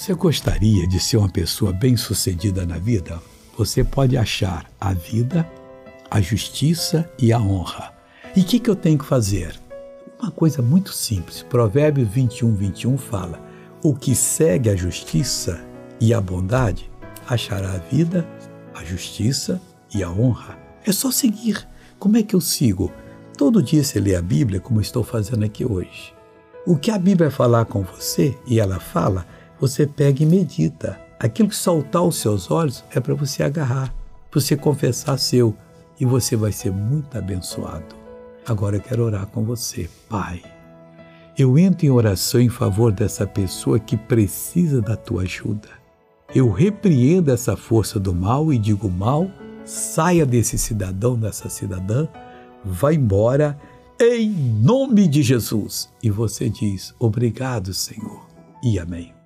Você gostaria de ser uma pessoa bem-sucedida na vida? Você pode achar a vida, a justiça e a honra. E o que, que eu tenho que fazer? Uma coisa muito simples. Provérbios 21, 21 fala: O que segue a justiça e a bondade achará a vida, a justiça e a honra. É só seguir. Como é que eu sigo? Todo dia você lê a Bíblia, como estou fazendo aqui hoje. O que a Bíblia falar com você, e ela fala, você pega e medita. Aquilo que saltar aos seus olhos é para você agarrar, para você confessar seu, e você vai ser muito abençoado. Agora eu quero orar com você, Pai. Eu entro em oração em favor dessa pessoa que precisa da tua ajuda. Eu repreendo essa força do mal e digo: mal, saia desse cidadão, dessa cidadã, vá embora, em nome de Jesus. E você diz: obrigado, Senhor, e amém.